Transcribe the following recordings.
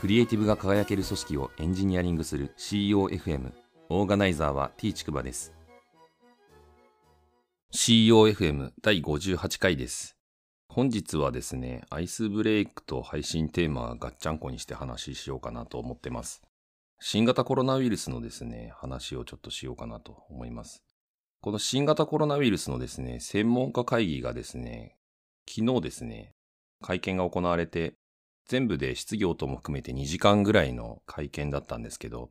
クリエイティブが輝ける組織をエンジニアリングする COFM オーガナイザーは T ちくばです。COFM 第58回です。本日はですねアイスブレイクと配信テーマガッチャンコにして話しようかなと思ってます。新型コロナウイルスのですね話をちょっとしようかなと思います。この新型コロナウイルスのですね専門家会議がですね昨日ですね会見が行われて全部で質疑応答も含めて2時間ぐらいの会見だったんですけど、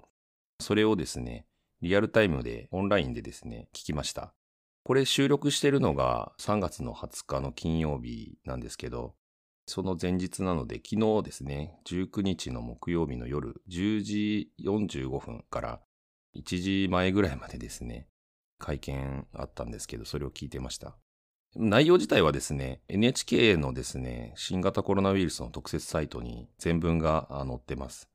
それをですね、リアルタイムでオンラインでですね、聞きました。これ収録してるのが3月の20日の金曜日なんですけど、その前日なので昨日ですね、19日の木曜日の夜10時45分から1時前ぐらいまでですね、会見あったんですけど、それを聞いてました。内容自体はですね、NHK のですね、新型コロナウイルスの特設サイトに全文が載ってます。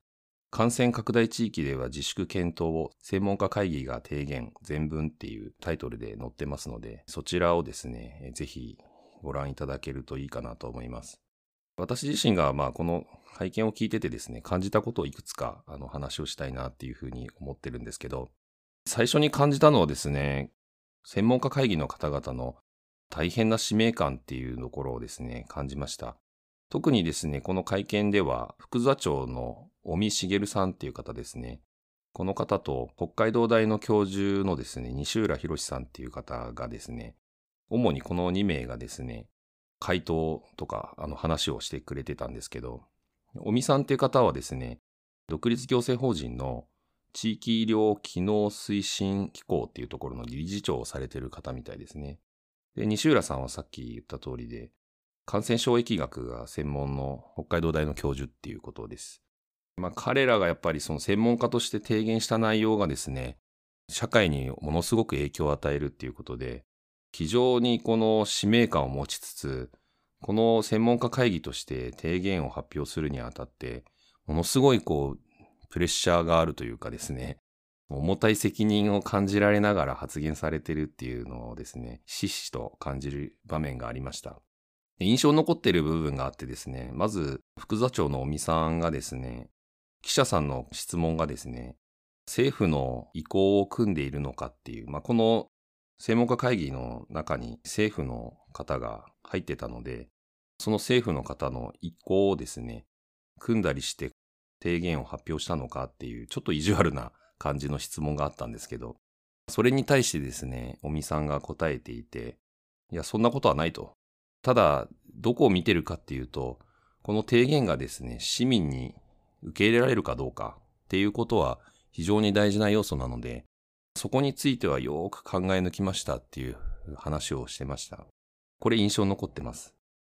感染拡大地域では自粛検討を専門家会議が提言全文っていうタイトルで載ってますので、そちらをですね、ぜひご覧いただけるといいかなと思います。私自身がまあこの会見を聞いててですね、感じたことをいくつかあの話をしたいなっていうふうに思ってるんですけど、最初に感じたのはですね、専門家会議の方々の大変な使命感っていうところをですね、感じました。特にですね、この会見では、副座長の尾身茂さんっていう方ですね。この方と北海道大の教授のですね、西浦博さんっていう方がですね、主にこの2名がですね、回答とかあの話をしてくれてたんですけど、尾身さんっていう方はですね、独立行政法人の地域医療機能推進機構っていうところの理事長をされてる方みたいですね。で、西浦さんはさっき言った通りで、感染症疫学が専門の北海道大の教授っていうことです。まあ彼らがやっぱりその専門家として提言した内容がですね、社会にものすごく影響を与えるっていうことで、非常にこの使命感を持ちつつ、この専門家会議として提言を発表するにあたって、ものすごいこう、プレッシャーがあるというかですね、重たい責任を感じられながら発言されてるっていうのをですね、しっしと感じる場面がありました。印象残ってる部分があってですね、まず副座長の尾身さんがですね、記者さんの質問がですね、政府の意向を組んでいるのかっていう、まあ、この専門家会議の中に政府の方が入ってたので、その政府の方の意向をですね、組んだりして提言を発表したのかっていう、ちょっと意地悪な感じの質問があったんですけど、それに対してですね、尾身さんが答えていて、いや、そんなことはないと。ただ、どこを見てるかっていうと、この提言がですね、市民に受け入れられるかどうかっていうことは非常に大事な要素なので、そこについてはよく考え抜きましたっていう話をしてました。これ印象残ってます。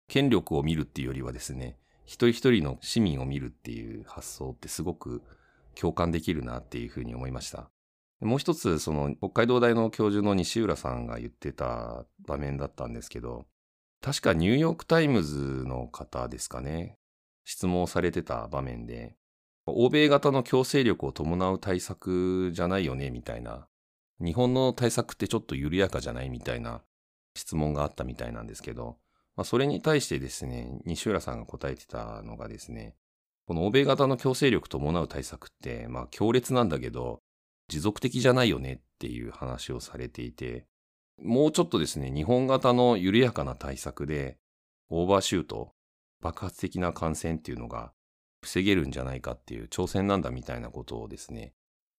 権力を見るっていうよりはですね、一人一人の市民を見るっていう発想ってすごく共感できるなっていうふうに思いました。もう一つ、その北海道大の教授の西浦さんが言ってた場面だったんですけど、確かニューヨークタイムズの方ですかね、質問されてた場面で、欧米型の強制力を伴う対策じゃないよね、みたいな。日本の対策ってちょっと緩やかじゃないみたいな質問があったみたいなんですけど、まあ、それに対してですね、西浦さんが答えてたのがですね、この欧米型の強制力伴う対策って、まあ強烈なんだけど、持続的じゃないよねっていう話をされていて、もうちょっとですね、日本型の緩やかな対策で、オーバーシュート、爆発的な感染っていうのが防げるんじゃないかっていう挑戦なんだみたいなことをですね、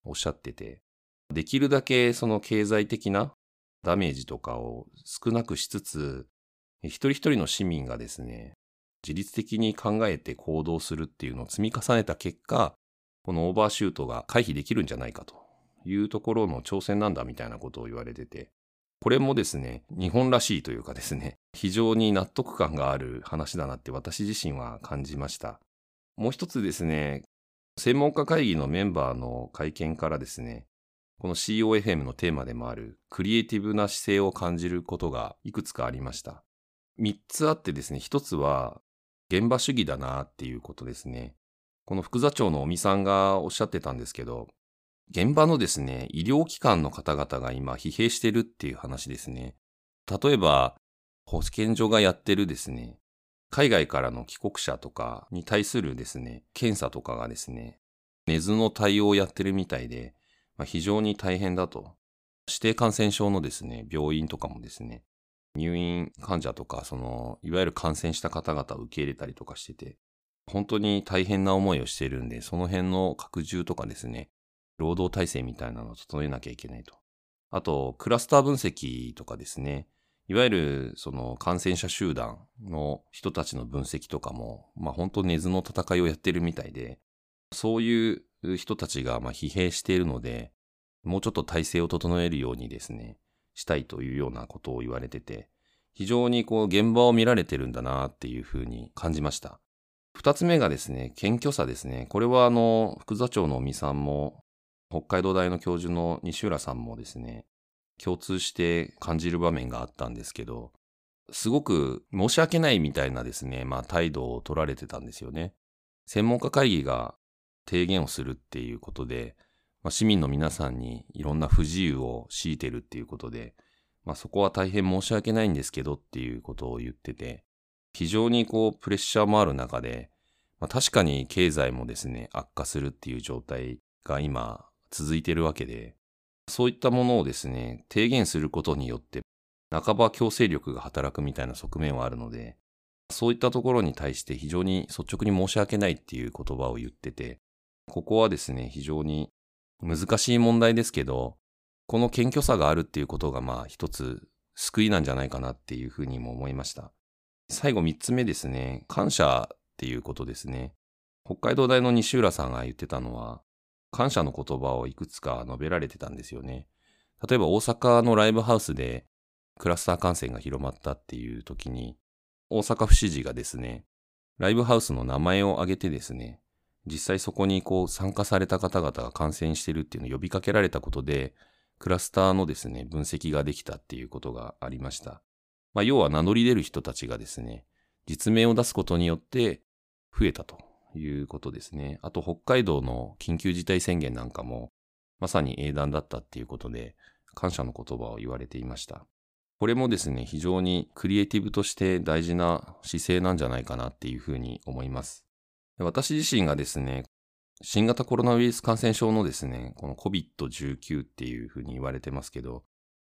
おっしゃってて、できるだけその経済的なダメージとかを少なくしつつ、一人一人の市民がですね、自律的に考えて行動するっていうのを積み重ねた結果、このオーバーシュートが回避できるんじゃないかというところの挑戦なんだみたいなことを言われてて、これもですね、日本らしいというかですね、非常に納得感がある話だなって私自身は感じました。もう一つですね、専門家会議のメンバーの会見からですね、この COFM のテーマでもあるクリエイティブな姿勢を感じることがいくつかありました。三つあってですね、一つは現場主義だなっていうことですね。この副座長の尾身さんがおっしゃってたんですけど、現場のですね、医療機関の方々が今疲弊してるっていう話ですね。例えば、保健所がやってるですね、海外からの帰国者とかに対するですね、検査とかがですね、根津の対応をやってるみたいで、まあ、非常に大変だと。指定感染症のですね、病院とかもですね、入院患者とか、その、いわゆる感染した方々を受け入れたりとかしてて、本当に大変な思いをしているんで、その辺の拡充とかですね、労働体制みたいなのを整えなきゃいけないと。あと、クラスター分析とかですね、いわゆるその感染者集団の人たちの分析とかも、まあ本当根津の戦いをやってるみたいで、そういう人たちがまあ疲弊しているので、もうちょっと体制を整えるようにですね、したいというようなことを言われてて、非常にこう現場を見られてるんだなっていうふうに感じました。二つ目がですね、謙虚さですね。これはあの、副座長の尾身さんも、北海道大の教授の西浦さんもですね、共通して感じる場面があったんですけど、すごく申し訳ないみたいなですね、まあ態度を取られてたんですよね。専門家会議が提言をするっていうことで、まあ、市民の皆さんにいろんな不自由を強いてるっていうことで、まあそこは大変申し訳ないんですけどっていうことを言ってて、非常にこうプレッシャーもある中で、まあ、確かに経済もですね、悪化するっていう状態が今続いてるわけで、そういったものをですね、提言することによって、半ば強制力が働くみたいな側面はあるので、そういったところに対して非常に率直に申し訳ないっていう言葉を言ってて、ここはですね、非常に難しい問題ですけど、この謙虚さがあるっていうことがまあ一つ救いなんじゃないかなっていうふうにも思いました。最後三つ目ですね、感謝っていうことですね。北海道大の西浦さんが言ってたのは、感謝の言葉をいくつか述べられてたんですよね。例えば大阪のライブハウスでクラスター感染が広まったっていう時に、大阪府知事がですね、ライブハウスの名前を挙げてですね、実際そこにこう参加された方々が感染してるっていうのを呼びかけられたことで、クラスターのですね、分析ができたっていうことがありました。まあ、要は名乗り出る人たちがですね、実名を出すことによって増えたということですね。あと北海道の緊急事態宣言なんかもまさに英断だったっていうことで感謝の言葉を言われていました。これもですね、非常にクリエイティブとして大事な姿勢なんじゃないかなっていうふうに思います。私自身がですね、新型コロナウイルス感染症のですね、この COVID-19 っていうふうに言われてますけど、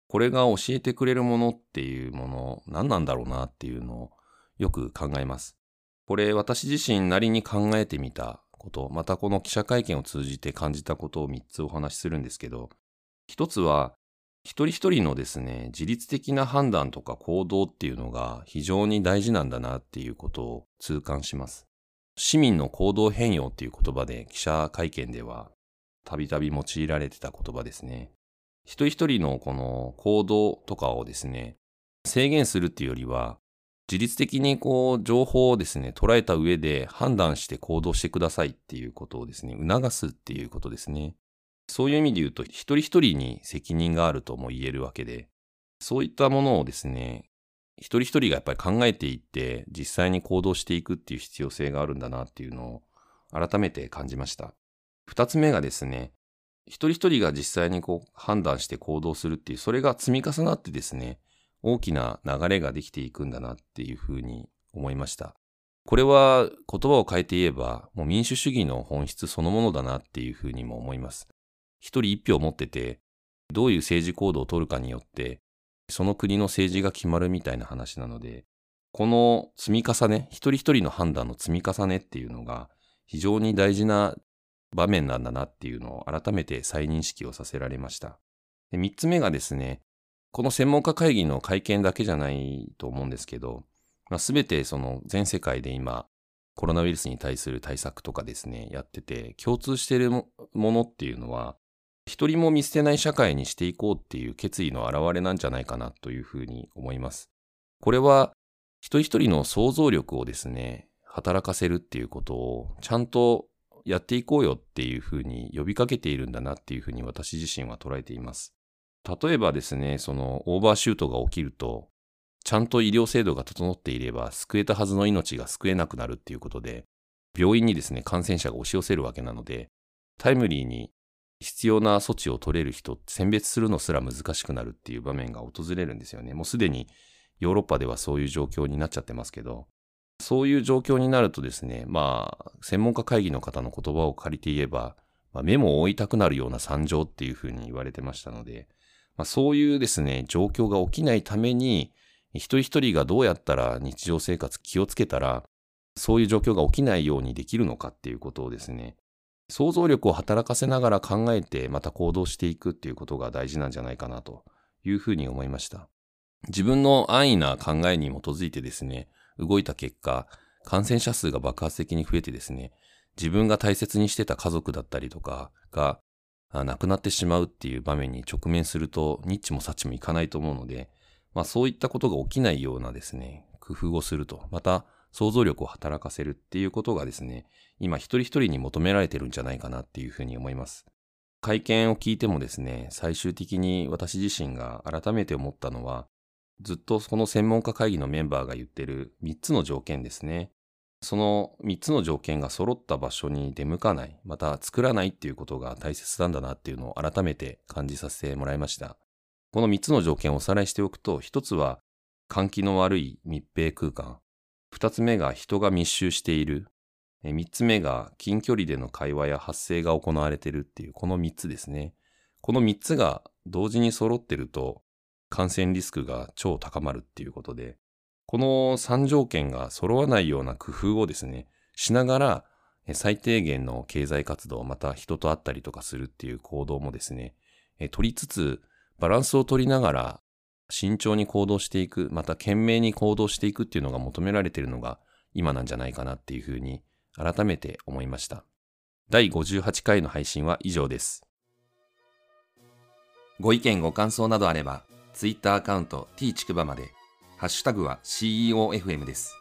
これが教えてくれるものっていうもの、何なんだろうなっていうのをよく考えます。これ私自身なりに考えてみたこと、またこの記者会見を通じて感じたことを3つお話しするんですけど、1つは、一人一人のですね、自律的な判断とか行動っていうのが非常に大事なんだなっていうことを痛感します。市民の行動変容っていう言葉で記者会見ではたびたび用いられてた言葉ですね。一人一人のこの行動とかをですね、制限するっていうよりは、自律的にこう、情報をですね、捉えた上で判断して行動してくださいっていうことをですね、促すっていうことですね。そういう意味で言うと、一人一人に責任があるとも言えるわけで、そういったものをですね、一人一人がやっぱり考えていって、実際に行動していくっていう必要性があるんだなっていうのを改めて感じました。二つ目がですね、一人一人が実際にこう判断して行動するっていう、それが積み重なってですね、大きな流れができていくんだなっていうふうに思いました。これは言葉を変えて言えば、もう民主主義の本質そのものだなっていうふうにも思います。一人一票持ってて、どういう政治行動を取るかによって、その国の政治が決まるみたいな話なので、この積み重ね、一人一人の判断の積み重ねっていうのが非常に大事な場面なんだなっていうのを改めて再認識をさせられました。三つ目がですね、この専門家会議の会見だけじゃないと思うんですけど、まあ、全てその全世界で今、コロナウイルスに対する対策とかですね、やってて、共通しているものっていうのは、一人も見捨てない社会にしていこうっていう決意の表れなんじゃないかなというふうに思います。これは、一人一人の想像力をですね、働かせるっていうことをちゃんとやっていこうよっていうふうに呼びかけているんだなっていうふうに私自身は捉えています。例えばですね、そのオーバーシュートが起きると、ちゃんと医療制度が整っていれば救えたはずの命が救えなくなるっていうことで、病院にですね、感染者が押し寄せるわけなので、タイムリーに必要な措置を取れる人、選別するのすら難しくなるっていう場面が訪れるんですよね。もうすでにヨーロッパではそういう状況になっちゃってますけど、そういう状況になるとですね、まあ、専門家会議の方の言葉を借りて言えば、まあ、目も追いたくなるような惨状っていうふうに言われてましたので、まあ、そういうですね、状況が起きないために、一人一人がどうやったら日常生活気をつけたら、そういう状況が起きないようにできるのかっていうことをですね、想像力を働かせながら考えてまた行動していくっていうことが大事なんじゃないかなというふうに思いました。自分の安易な考えに基づいてですね、動いた結果、感染者数が爆発的に増えてですね、自分が大切にしてた家族だったりとかが亡くなってしまうっていう場面に直面すると、ニッチもサッチもいかないと思うので、まあそういったことが起きないようなですね、工夫をすると、また想像力を働かせるっていうことがですね、今一人一人に求められてるんじゃないかなっていうふうに思います。会見を聞いてもですね、最終的に私自身が改めて思ったのは、ずっとこの専門家会議のメンバーが言ってる3つの条件ですね。その3つの条件が揃った場所に出向かない、また作らないっていうことが大切なんだなっていうのを改めて感じさせてもらいました。この3つの条件をおさらいしておくと、1つは換気の悪い密閉空間。2つ目が人が密集している。3つ目が近距離での会話や発声が行われているっていうこの3つですね。この3つが同時に揃ってると感染リスクが超高まるっていうことで、この3条件が揃わないような工夫をですね、しながら、最低限の経済活動、また人と会ったりとかするっていう行動もですね、取りつつ、バランスを取りながら、慎重に行動していく、また懸命に行動していくっていうのが求められているのが今なんじゃないかなっていうふうに改めて思いました。第58回の配信は以上です。ご意見ご感想などあれば、Twitter アカウント t ちくばまで、ハッシュタグは CEOFM です。